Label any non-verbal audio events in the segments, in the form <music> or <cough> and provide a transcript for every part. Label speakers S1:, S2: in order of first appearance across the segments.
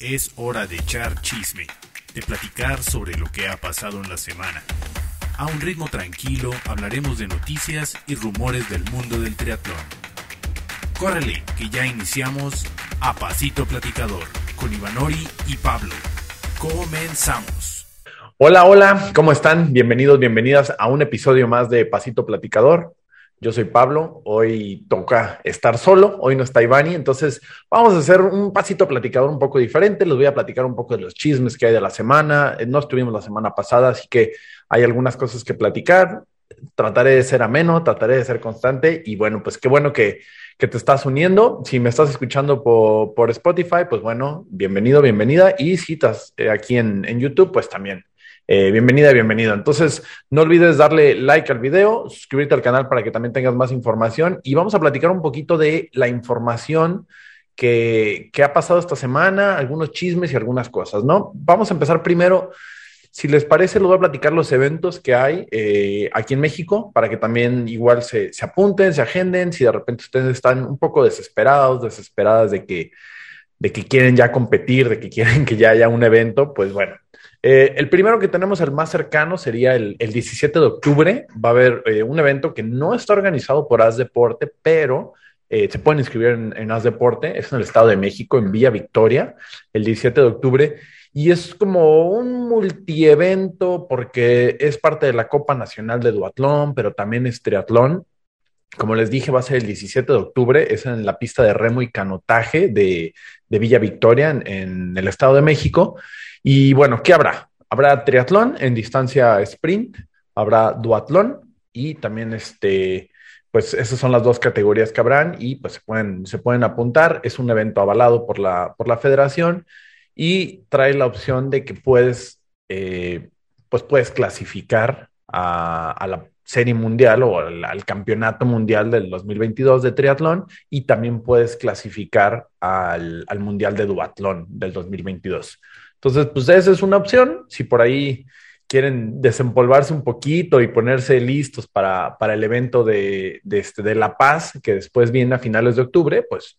S1: Es hora de echar chisme, de platicar sobre lo que ha pasado en la semana. A un ritmo tranquilo hablaremos de noticias y rumores del mundo del triatlón. Córrele, que ya iniciamos a Pasito Platicador con Ivanori y Pablo. Comenzamos.
S2: Hola, hola, ¿cómo están? Bienvenidos, bienvenidas a un episodio más de Pasito Platicador. Yo soy Pablo, hoy toca estar solo, hoy no está Ivani, entonces vamos a hacer un pasito platicador un poco diferente, les voy a platicar un poco de los chismes que hay de la semana, eh, no estuvimos la semana pasada, así que hay algunas cosas que platicar, trataré de ser ameno, trataré de ser constante y bueno, pues qué bueno que, que te estás uniendo, si me estás escuchando por, por Spotify, pues bueno, bienvenido, bienvenida y si estás eh, aquí en, en YouTube, pues también eh, bienvenida, bienvenido. Entonces, no olvides darle like al video, suscribirte al canal para que también tengas más información y vamos a platicar un poquito de la información que, ha pasado esta semana, algunos chismes y algunas cosas, ¿no? Vamos a empezar primero. Si les parece, les voy a platicar los eventos que hay eh, aquí en México para que también igual se, se, apunten, se agenden. Si de repente ustedes están un poco desesperados, desesperadas de que, de que quieren ya competir, de que quieren que ya haya un evento, pues bueno, eh, el primero que tenemos, el más cercano, sería el, 17 de octubre. Va a haber eh, un evento que no está organizado por As Deporte, pero eh, se pueden inscribir en, en As Deporte. Es en el Estado de México, en Villa Victoria, el 17 de octubre. Y es como un multievento porque es parte de la Copa Nacional de Duatlón, pero también es triatlón. Como les dije, va a ser el 17 de octubre, es en la pista de remo y canotaje de, Villa Victoria, en, el Estado de México. Y bueno, ¿qué habrá? Habrá triatlón en distancia sprint, habrá duatlón y también este, pues esas son las dos categorías que habrán y pues se pueden, se pueden apuntar. Es un evento avalado por la, por la federación y trae la opción de que puedes, eh, pues puedes clasificar a, la serie mundial o al, campeonato mundial del 2022 de triatlón y también puedes clasificar al, mundial de duatlón del 2022. Entonces, pues esa es una opción. Si por ahí quieren desempolvarse un poquito y ponerse listos para, para el evento de, de, este, de La Paz, que después viene a finales de octubre, pues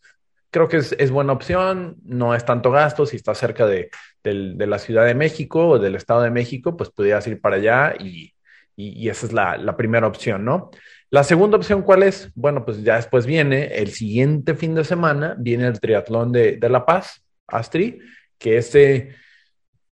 S2: creo que es, buena opción. No es tanto gasto. Si está cerca de, de la Ciudad de México o del Estado de México, pues pudieras ir para allá y y, esa es la, primera opción, ¿no? La segunda opción, ¿cuál es? Bueno, pues ya después viene el siguiente fin de semana, viene el triatlón de, La Paz, Astri, que ese,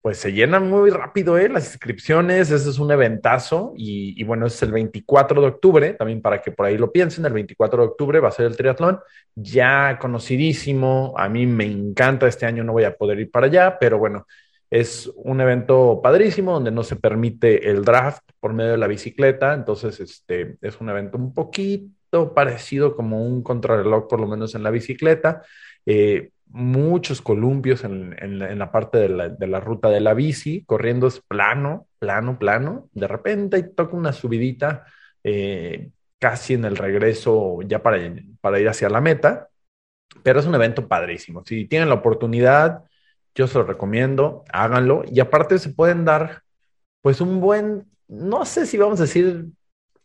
S2: pues se llena muy rápido, ¿eh? Las inscripciones, ese es un eventazo y, y, bueno, es el 24 de octubre, también para que por ahí lo piensen, el 24 de octubre va a ser el triatlón, ya conocidísimo, a mí me encanta, este año no voy a poder ir para allá, pero bueno, es un evento padrísimo donde no se permite el draft por medio de la bicicleta, entonces este, es un evento un poquito parecido como un contrarreloj, por lo menos en la bicicleta. Eh, muchos columpios en, la, parte de la, ruta de la bici, corriendo es plano, plano, plano. De repente toca una subidita eh, casi en el regreso ya para, ir hacia la meta, pero es un evento padrísimo. Si tienen la oportunidad, yo se lo recomiendo, háganlo. Y aparte se pueden dar, pues un buen, no sé si vamos a decir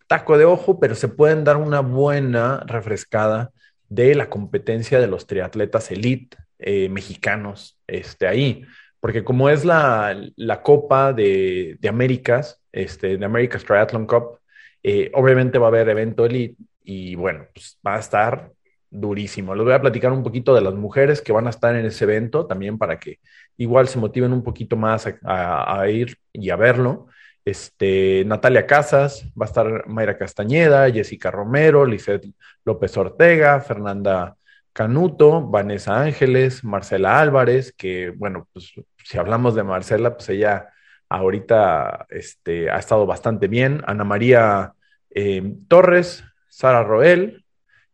S2: taco de ojo, pero se pueden dar una buena refrescada de la competencia de los triatletas elite eh, mexicanos este, ahí. Porque como es la, la Copa de, de, Américas, este, de America's Triathlon Cup, eh, obviamente va a haber evento elite y bueno, pues va a estar durísimo. Les voy a platicar un poquito de las mujeres que van a estar en ese evento también para que igual se motiven un poquito más a, ir y a verlo. Este, Natalia Casas, va a estar Mayra Castañeda, Jessica Romero, Lizeth López Ortega, Fernanda Canuto, Vanessa Ángeles, Marcela Álvarez, que bueno, pues si hablamos de Marcela, pues ella ahorita este, ha estado bastante bien. Ana María eh, Torres, Sara Roel,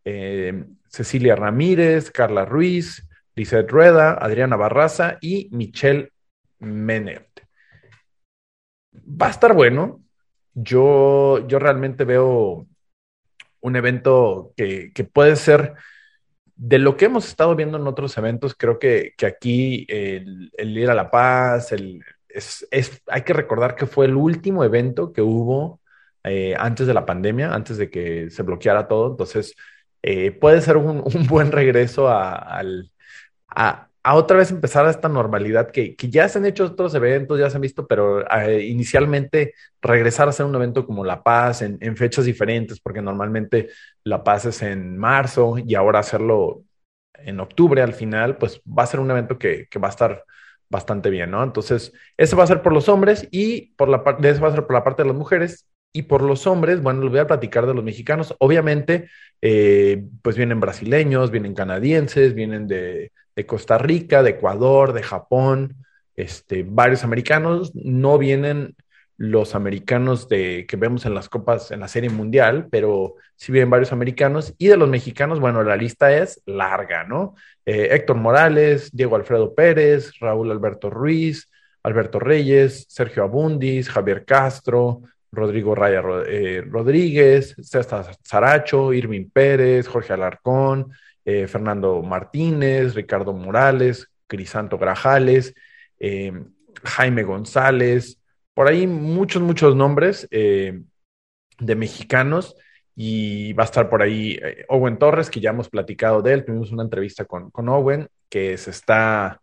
S2: eh, Cecilia Ramírez, Carla Ruiz, Lizeth Rueda, Adriana Barraza y Michelle Menert. Va a estar bueno. Yo, yo realmente veo un evento que, puede ser de lo que hemos estado viendo en otros eventos. Creo que, aquí el, ir a La Paz, es, hay que recordar que fue el último evento que hubo eh, antes de la pandemia, antes de que se bloqueara todo. Entonces, eh, puede ser un, <laughs> buen regreso a, a otra vez empezar a esta normalidad que, que, ya se han hecho otros eventos, ya se han visto, pero eh, inicialmente regresar a hacer un evento como La Paz en, en, fechas diferentes, porque normalmente La Paz es en marzo y ahora hacerlo en octubre al final, pues va a ser un evento que, que va a estar bastante bien, ¿no? Entonces, ese va a ser por los hombres y por la parte, ese va a ser por la parte de las mujeres y por los hombres, bueno, les voy a platicar de los mexicanos. Obviamente, eh, pues vienen brasileños, vienen canadienses, vienen de, de, Costa Rica, de Ecuador, de Japón, este, varios americanos. No vienen los americanos de, que vemos en las copas, en la serie mundial, pero sí vienen varios americanos. Y de los mexicanos, bueno, la lista es larga, ¿no? Eh, Héctor Morales, Diego Alfredo Pérez, Raúl Alberto Ruiz, Alberto Reyes, Sergio Abundis, Javier Castro, Rodrigo Raya eh, Rodríguez, César Saracho, Irving Pérez, Jorge Alarcón, eh, Fernando Martínez, Ricardo Morales, Crisanto Grajales, eh, Jaime González, por ahí muchos, muchos nombres de mexicanos y va a estar por ahí Owen Torres, que ya hemos platicado de él, tuvimos una entrevista con, con Owen, que se está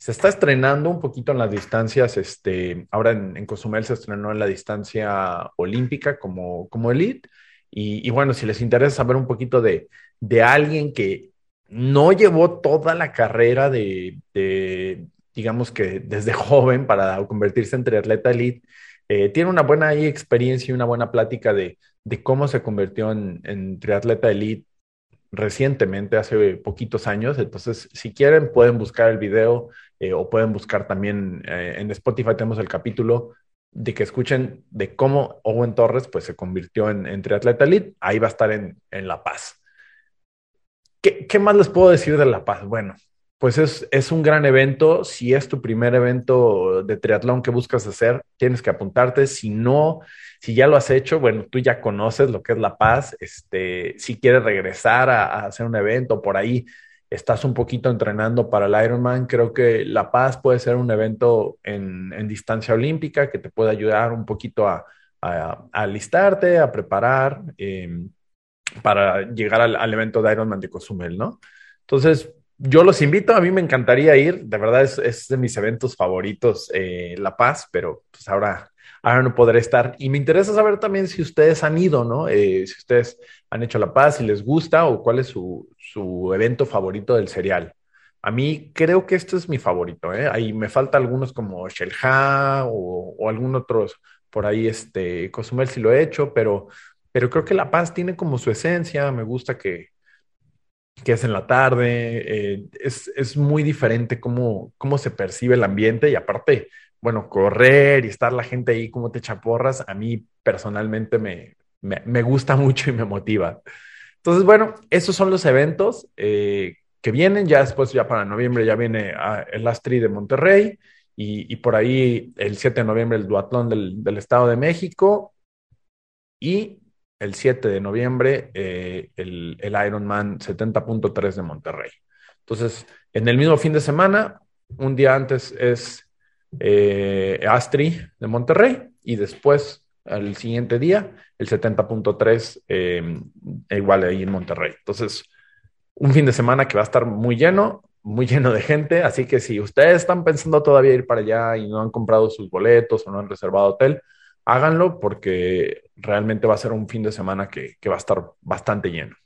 S2: se está estrenando un poquito en las distancias, este, ahora en, Cozumel se estrenó en la distancia olímpica como, como elite. Y, bueno, si les interesa saber un poquito de, de alguien que no llevó toda la carrera de, digamos que desde <laughs> joven para convertirse en triatleta elite, eh, tiene una buena experiencia y una buena plática de, de cómo se convirtió en, triatleta elite recientemente, hace poquitos años. Entonces, si quieren, pueden buscar el video eh, o pueden buscar también eh, en Spotify, tenemos el capítulo de que escuchen de cómo Owen Torres pues, se convirtió en, en triatleta elite. Ahí va a estar en, en La Paz. ¿Qué, ¿Qué, más les puedo decir de La Paz? Bueno, pues es, es, un gran evento. Si es tu primer evento de triatlón que buscas hacer, tienes que apuntarte. Si no, si ya lo has hecho, bueno, tú ya conoces lo que es La Paz. Este, si quieres regresar a, a hacer un evento por ahí, estás un poquito entrenando para el Ironman, creo que La Paz puede ser un evento en, distancia olímpica que te puede ayudar un poquito a, alistarte, a preparar em, para llegar al, evento de Ironman de Cozumel, ¿no? Entonces, yo los invito, a mí me encantaría ir, de verdad es, de mis eventos favoritos eh, La Paz, pero pues ahora ahora no podré estar. Y me interesa saber también si ustedes han ido, ¿no? Eh, si ustedes han hecho La Paz, si les gusta o cuál es su, su evento favorito del serial. A mí creo que este es mi favorito, ¿eh? Ahí me falta algunos como Shelha o, o algún otros por ahí, este, Cozumel si lo he hecho, pero, pero creo que La Paz tiene como su esencia, me gusta que, que es en la tarde, eh, es, es, muy diferente cómo, cómo se percibe el ambiente y aparte, bueno, correr y estar la gente ahí como te chaporras, a mí personalmente me, me, me gusta <laughs> mucho y me motiva. Entonces, bueno, esos son los eventos eh, que vienen. Ya después, ya para noviembre, ya viene ah, el Astri de Monterrey y, por ahí el 7 de noviembre el Duatlón del, Estado de México y el 7 de noviembre eh, el, el Ironman 70.3 de Monterrey. Entonces, en el mismo fin de semana, un día antes es eh, Astri de Monterrey y después al siguiente día, el 70.3 eh, igual ahí en Monterrey. Entonces, un fin de semana que va a estar muy lleno, muy lleno de gente, así que si ustedes están pensando todavía ir para allá y no han comprado sus boletos o no han reservado hotel, háganlo porque realmente va a ser un fin de semana que va a estar bastante lleno.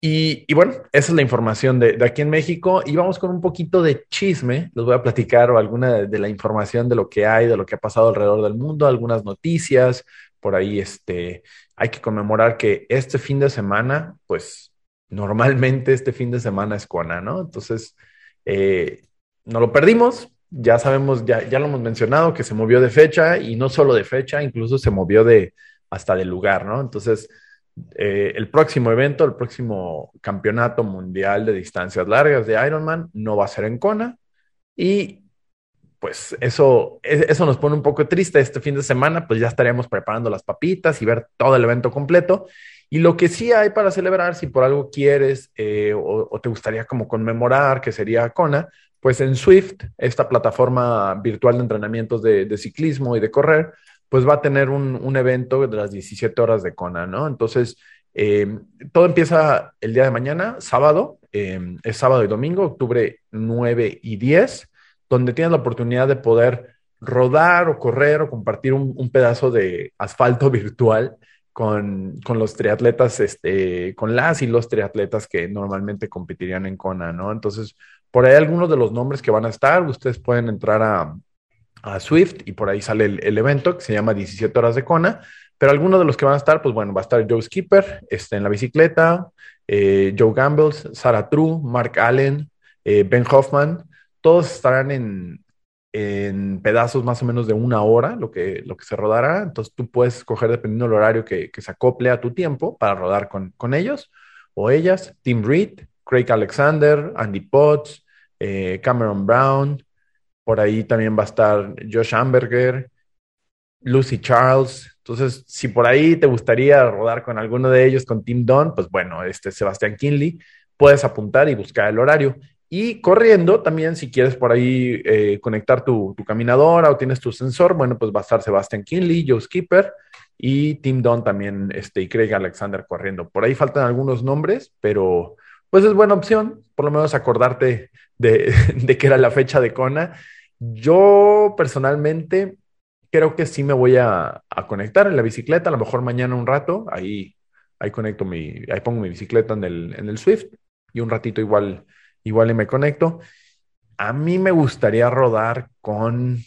S2: Y, bueno, esa es la información de, aquí en México. Y vamos con un poquito de chisme. Les voy a platicar alguna de, la información de lo que hay, de lo que ha pasado alrededor del mundo, algunas noticias. Por ahí este, hay que conmemorar que este fin de semana, pues normalmente este fin de semana es Kona, ¿no? Entonces, eh, no lo perdimos. Ya sabemos, ya, ya lo hemos mencionado, que se movió de fecha y no solo de fecha, incluso se movió de hasta de lugar, ¿no? Entonces, eh, el próximo evento, el próximo campeonato mundial de distancias largas de Ironman no va a ser en Kona y pues eso, eso nos pone un poco triste este fin de semana, pues ya estaríamos preparando las papitas y ver todo el evento completo. Y lo que sí hay para celebrar, si por algo quieres eh, o, te gustaría como conmemorar, que sería Kona, pues en Swift, esta plataforma virtual de entrenamientos de, ciclismo y de correr, pues va a tener un, evento de las 17 horas de Kona, ¿no? Entonces, eh, todo empieza el día de mañana, sábado, em, es sábado y domingo, octubre 9 y 10, donde tienes la oportunidad de poder rodar o correr o compartir un, pedazo de asfalto <laughs> virtual con, los triatletas, este, con las y los triatletas que normalmente competirían en Kona, ¿no? Entonces, por ahí algunos de los nombres que van a estar, ustedes pueden entrar a, Swift y por ahí sale el, evento que se llama 17 horas de Kona, pero algunos de los que van a estar, pues bueno, va a estar Joe Skipper este, en la bicicleta, eh, Joe Gamble, Sarah True, Mark Allen, eh, Ben Hoffman, todos estarán en, en pedazos más o menos de una hora, lo que, lo que se rodará. Entonces tú puedes escoger dependiendo del horario que, se acople a tu tiempo para rodar con, con ellos o ellas. Tim Reed, Craig Alexander, Andy Potts, eh, Cameron Brown. Por ahí también va a estar Josh Amberger, Lucy Charles. Entonces, si por ahí te gustaría rodar con alguno de ellos, con Tim Don, pues bueno, este Sebastián Kinley, puedes apuntar y buscar el horario. Y corriendo también, si quieres por ahí eh, conectar tu, caminadora o tienes tu sensor, bueno, pues va a estar Sebastian Kinley, Joe Skipper y Tim Don también, este, y Craig Alexander corriendo. Por ahí faltan algunos nombres, pero pues es buena opción, por lo menos acordarte <laughs> de, que era la fecha de Kona. Yo personalmente creo que sí me voy a, conectar en la bicicleta, a lo mejor mañana un rato, ahí, ahí conecto mi, ahí pongo mi bicicleta en el, en el Swift y un ratito igual igual y me conecto. A mí me gustaría rodar con,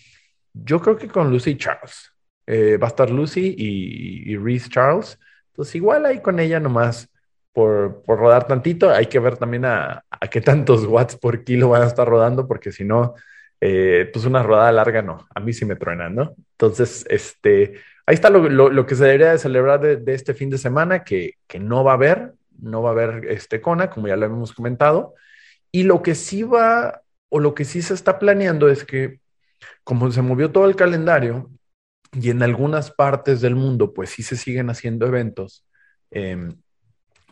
S2: yo creo que con Lucy Charles. Eh, va a estar Lucy y, y Reese Charles. Entonces igual ahí con ella nomás por, por rodar tantito. Hay que ver también a, a, qué tantos watts por kilo van a estar rodando, porque si no, eh, pues una rodada larga no. A mí sí me truenan, ¿no? Entonces, este, ahí está lo, lo, que se debería de celebrar de, de, este fin de semana, que, que no va a haber, no va a haber este Kona, como ya lo hemos comentado. Y lo que sí va, o lo que sí se está planeando es que, como se movió todo el calendario, y en algunas partes del mundo, pues sí se siguen haciendo eventos, em,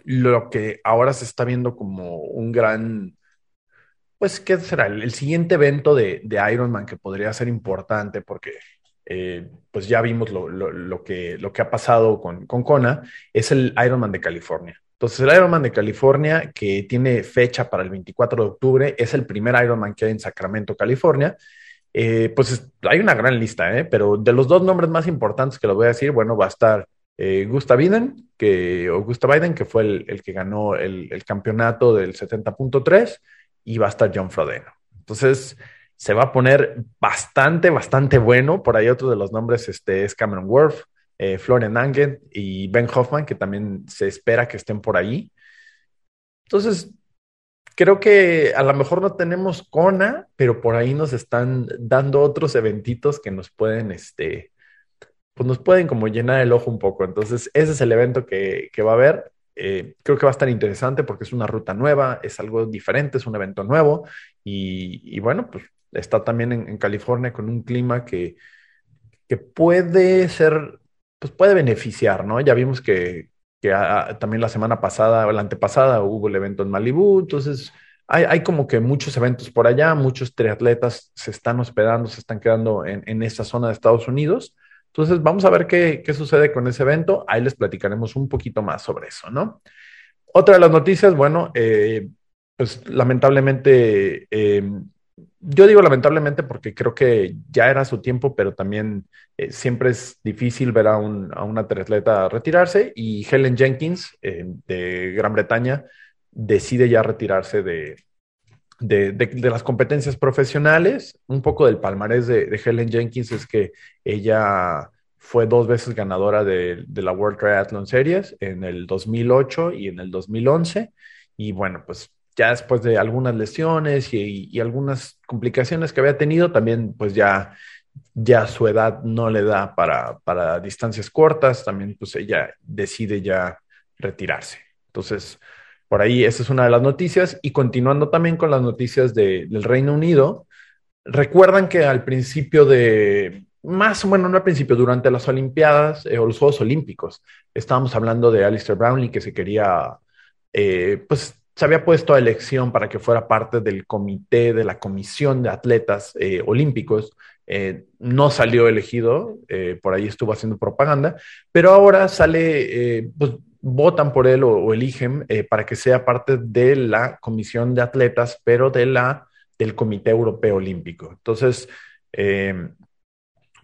S2: lo que ahora se está viendo como un gran, pues, ¿qué será? El, siguiente evento de, de, Ironman que podría ser importante porque, eh, pues ya vimos lo, lo, que, lo que ha pasado con, con Kona, es el Ironman de California. Entonces, el Ironman de California, que tiene fecha para el 24 de octubre, es el primer Ironman que hay en Sacramento, California. Eh, pues hay una gran lista, ¿eh? pero de los dos nombres más importantes que los voy a decir, bueno, va a estar eh, Biden, que, o Biden, que fue el, que ganó el, campeonato del 70.3, y va a estar John Frodeno. Entonces, se va a poner bastante, bastante bueno. Por ahí otro de los nombres este, es Cameron Worth, eh, Florian Angen y Ben Hoffman, que también se espera que estén por ahí. Entonces, creo que a lo mejor no tenemos Kona, pero por ahí nos están dando otros eventitos que nos pueden, este, pues nos pueden como llenar el ojo un poco. Entonces, ese es el evento que, va a haber. Eh, creo que va a estar interesante porque es una ruta nueva, es algo diferente, es un evento nuevo y, bueno, pues está también en, California con un clima que, que puede ser pues puede beneficiar, ¿no? Ya vimos que, también la semana pasada o la antepasada hubo el evento en Malibú, entonces hay, como que muchos eventos por allá, muchos triatletas se están hospedando, se están quedando en, en esa zona de Estados Unidos. Entonces vamos a ver qué, sucede con ese evento, ahí les platicaremos un poquito más sobre eso, ¿no? Otra de las noticias, bueno, eh, pues lamentablemente eh, yo digo lamentablemente porque creo que ya era su tiempo, pero también eh, siempre es difícil ver a, un, a una triatleta retirarse y Helen Jenkins eh, de Gran Bretaña decide ya retirarse de, de, de, las competencias profesionales. Un poco del palmarés de, Helen Jenkins es que ella fue dos veces ganadora de, la World Triathlon Series en el 2008 y en el 2011. Y bueno, pues ya después de algunas lesiones y, algunas complicaciones que había tenido, también pues ya, ya su edad no le da para, para distancias cortas, también pues ella decide ya retirarse. Entonces, por ahí esa es una de las noticias y continuando también con las noticias del Reino Unido, recuerdan que al principio de, más o menos no al principio, durante las Olimpiadas eh, o los Juegos Olímpicos, estábamos hablando de Alistair Brownlee que se quería, eh, pues se había puesto a elección para que fuera parte del comité de la comisión de atletas eh, olímpicos. No salió elegido, por ahí estuvo haciendo propaganda, pero ahora sale, pues votan por él o, eligen eh, para que sea parte de la comisión de atletas, pero de la, del Comité Europeo Olímpico. Entonces, eh,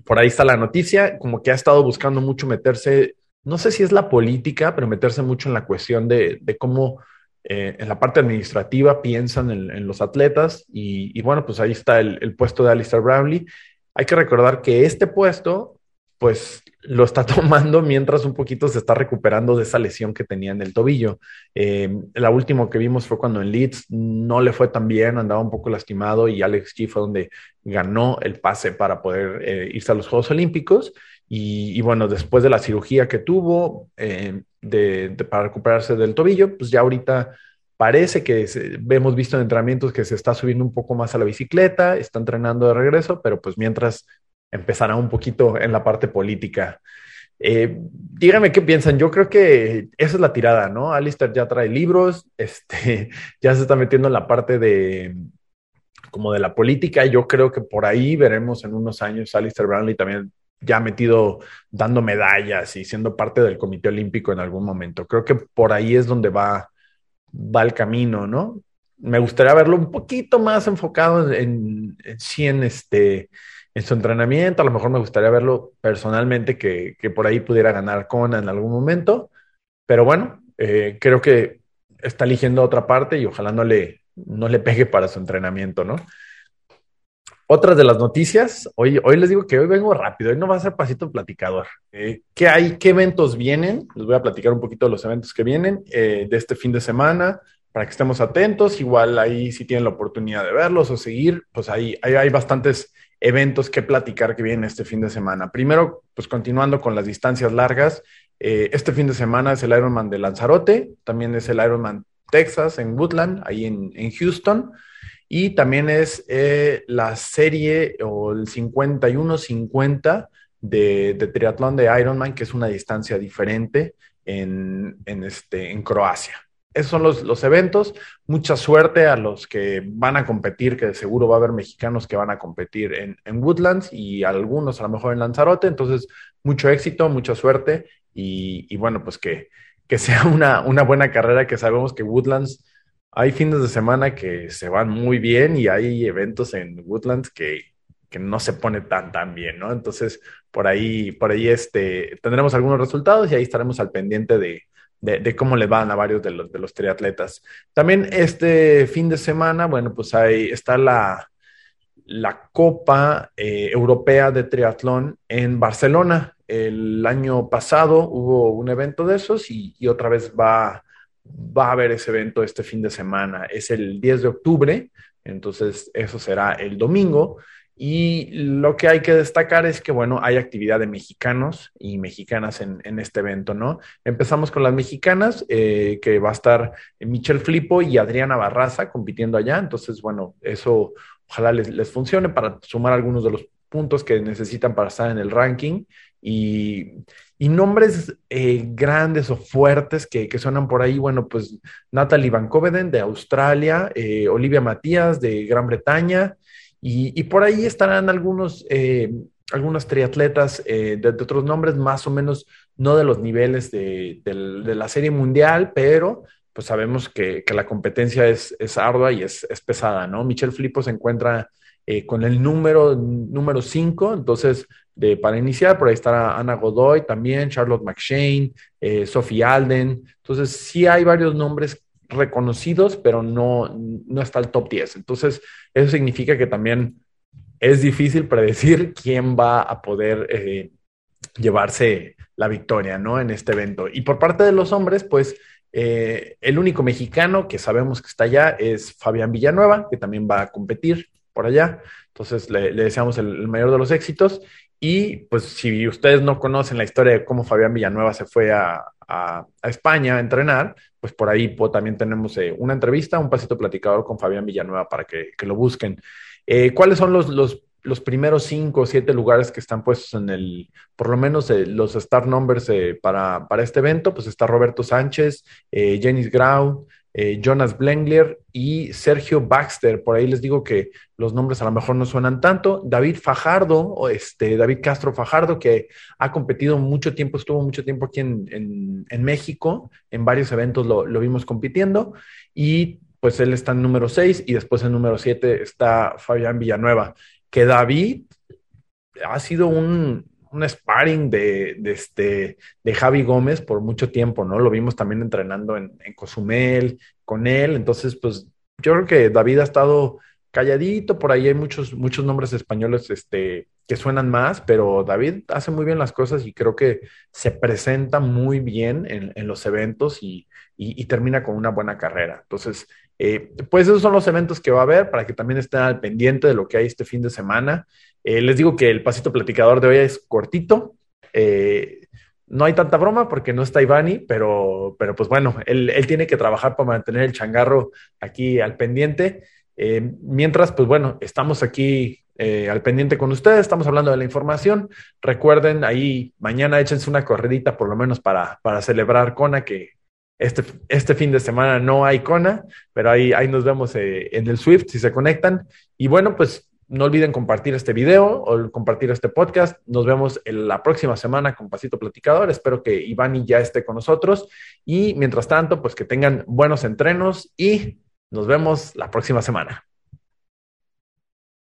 S2: por ahí está la noticia, como que ha estado buscando mucho meterse, no sé si es la política, pero meterse mucho en la cuestión de, cómo eh, en la parte administrativa piensan en, los atletas y, bueno, pues ahí está el, el puesto de Alistair Brownlee. Hay que recordar que este puesto, pues lo está <laughs> tomando mientras un poquito se está recuperando de esa lesión que tenía en el tobillo. Eh, la última que vimos fue cuando en Leeds no le fue tan bien, andaba un poco lastimado y Alex G fue donde ganó el pase para poder eh, irse a los Juegos Olímpicos. Y, bueno, después de la cirugía que tuvo eh, para recuperarse del tobillo, pues ya ahorita parece que hemos visto en entrenamientos que se está subiendo un poco más a la bicicleta, está entrenando de regreso, pero pues mientras empezará un poquito en la parte política. Eh, qué piensan. Yo creo que esa es la tirada, ¿no? Alistair ya trae libros, <laughs> este, ya se está metiendo en la parte de como de la política. Yo creo que por ahí veremos en unos años Alistair Brownlee también ya metido dando medallas y siendo parte del Comité Olímpico en algún momento. Creo que por ahí es donde va, va el camino, ¿no? Me gustaría verlo un poquito más enfocado en, en, en este en su entrenamiento. A lo mejor me gustaría verlo personalmente, que, por ahí pudiera ganar Kona en algún momento. Pero bueno, eh, creo que está eligiendo otra parte y ojalá no le, no le pegue para su entrenamiento, ¿no? Otras de las noticias, hoy, hoy les digo que hoy vengo rápido, hoy no va a ser pasito platicador. Eh, ¿Qué hay? ¿Qué eventos vienen? Les voy a platicar un poquito de los eventos que vienen eh, de este fin de semana para que estemos atentos. Igual ahí si tienen la oportunidad de verlos o seguir, pues ahí, ahí hay bastantes eventos que platicar que vienen este fin de semana. Primero, pues continuando con las distancias largas, eh, este fin de semana es el Ironman de Lanzarote, también es el Ironman Texas en Woodland, ahí en, Houston, y también es eh, la serie o el 51-50 de, de, triatlón de Ironman, que es una distancia diferente en, este, en Croacia esos son los, eventos. Mucha suerte a los que van a competir, que seguro va a haber mexicanos que van a competir en, Woodlands y algunos a lo mejor en Lanzarote. Entonces, mucho éxito, mucha suerte y, bueno, pues que, que sea <laughs> una, una, buena carrera, que sabemos que Woodlands, hay fines de semana que se van muy bien y hay eventos en Woodlands que, que no se pone tan, tan bien, ¿no? Entonces, por ahí, por ahí este, tendremos algunos resultados y ahí estaremos al pendiente de de, cómo le van a varios de los, de los triatletas. También este fin de semana, bueno, pues ahí está la, la Copa eh, Europea de Triatlón en Barcelona. El año pasado hubo un evento de esos y, otra vez va, va a haber ese evento este fin de semana. Es el 10 de octubre, entonces eso será el domingo. Y lo que hay que destacar es que, bueno, hay actividad de mexicanos y mexicanas en, este evento, ¿no? Empezamos con las mexicanas, eh, que va a estar Michelle Flipo y Adriana Barraza compitiendo allá. Entonces, bueno, eso ojalá les, funcione para sumar algunos de los puntos que necesitan para estar en el ranking. Y, nombres eh, grandes o fuertes que, suenan por ahí, bueno, pues Natalie Van Coveden de Australia, eh, Olivia Matías de Gran Bretaña. Y, por ahí estarán algunos, eh, algunos triatletas eh, de, otros nombres, más o menos no de los niveles de, la serie mundial, pero pues sabemos que, la competencia es, ardua y es, pesada, ¿no? Michelle Flipo se encuentra eh, con el número número 5, entonces de, para iniciar, por ahí estará Ana Godoy también, Charlotte McShane, Sophie Alden, entonces sí hay varios nombres reconocidos, pero no, no está el top 10. Entonces, eso significa que también es difícil predecir quién va a poder eh, llevarse la victoria, ¿no? En este evento. Y por parte de los hombres, pues eh, el único mexicano que sabemos que está allá es Fabián Villanueva, que también va a competir por allá. Entonces, le, deseamos el, mayor de los éxitos. Y pues si ustedes no conocen la historia de cómo Fabián Villanueva se fue a, a, España a entrenar, pues por ahí también tenemos eh, una entrevista, un pasito platicador con Fabián Villanueva para que, lo busquen. Eh, ¿Cuáles son los, los, primeros cinco o siete lugares que están puestos en el, por lo menos eh, los start numbers para, para, este evento? Pues está Roberto Sánchez, Jenis Grau, eh, Jonas Blengler y Sergio Baxter. Por ahí les digo que los nombres a lo mejor no suenan tanto. David Fajardo, o este, David Castro Fajardo, que ha competido mucho tiempo, estuvo mucho tiempo aquí en, México, en varios eventos lo, lo, vimos compitiendo. Y pues él está en número 6 y después en número 7 está Fabián Villanueva, que David ha sido un, un sparring de, este, de Javi Gómez por mucho tiempo, ¿no? Lo vimos también entrenando en, Cozumel con él. Entonces, pues yo creo que David ha estado calladito, por ahí hay muchos, muchos nombres españoles este, que suenan más, pero David hace muy bien las cosas y creo que se presenta muy bien en, los eventos y, y, termina con una buena carrera. Entonces, eh, pues esos son los eventos que va a haber para que también estén al pendiente de lo que hay este fin de semana. Eh, les digo que el pasito platicador de hoy es cortito. Eh, no hay tanta broma porque no está Ivani, pero, pero pues bueno, él, tiene que trabajar para mantener el changarro aquí al pendiente. mientras, pues bueno, estamos aquí al pendiente con ustedes, estamos hablando de la información. Recuerden, ahí mañana échense una corredita por lo menos para, para celebrar Kona, que, este, este fin de semana no hay Kona, pero ahí, ahí nos vemos eh, en el Swift si se conectan. Y bueno, pues no olviden compartir este video o compartir este podcast. Nos vemos en la próxima semana con Pasito Platicador. Espero que Ivani ya esté con nosotros. Y mientras tanto, pues que tengan buenos entrenos y nos vemos la próxima semana.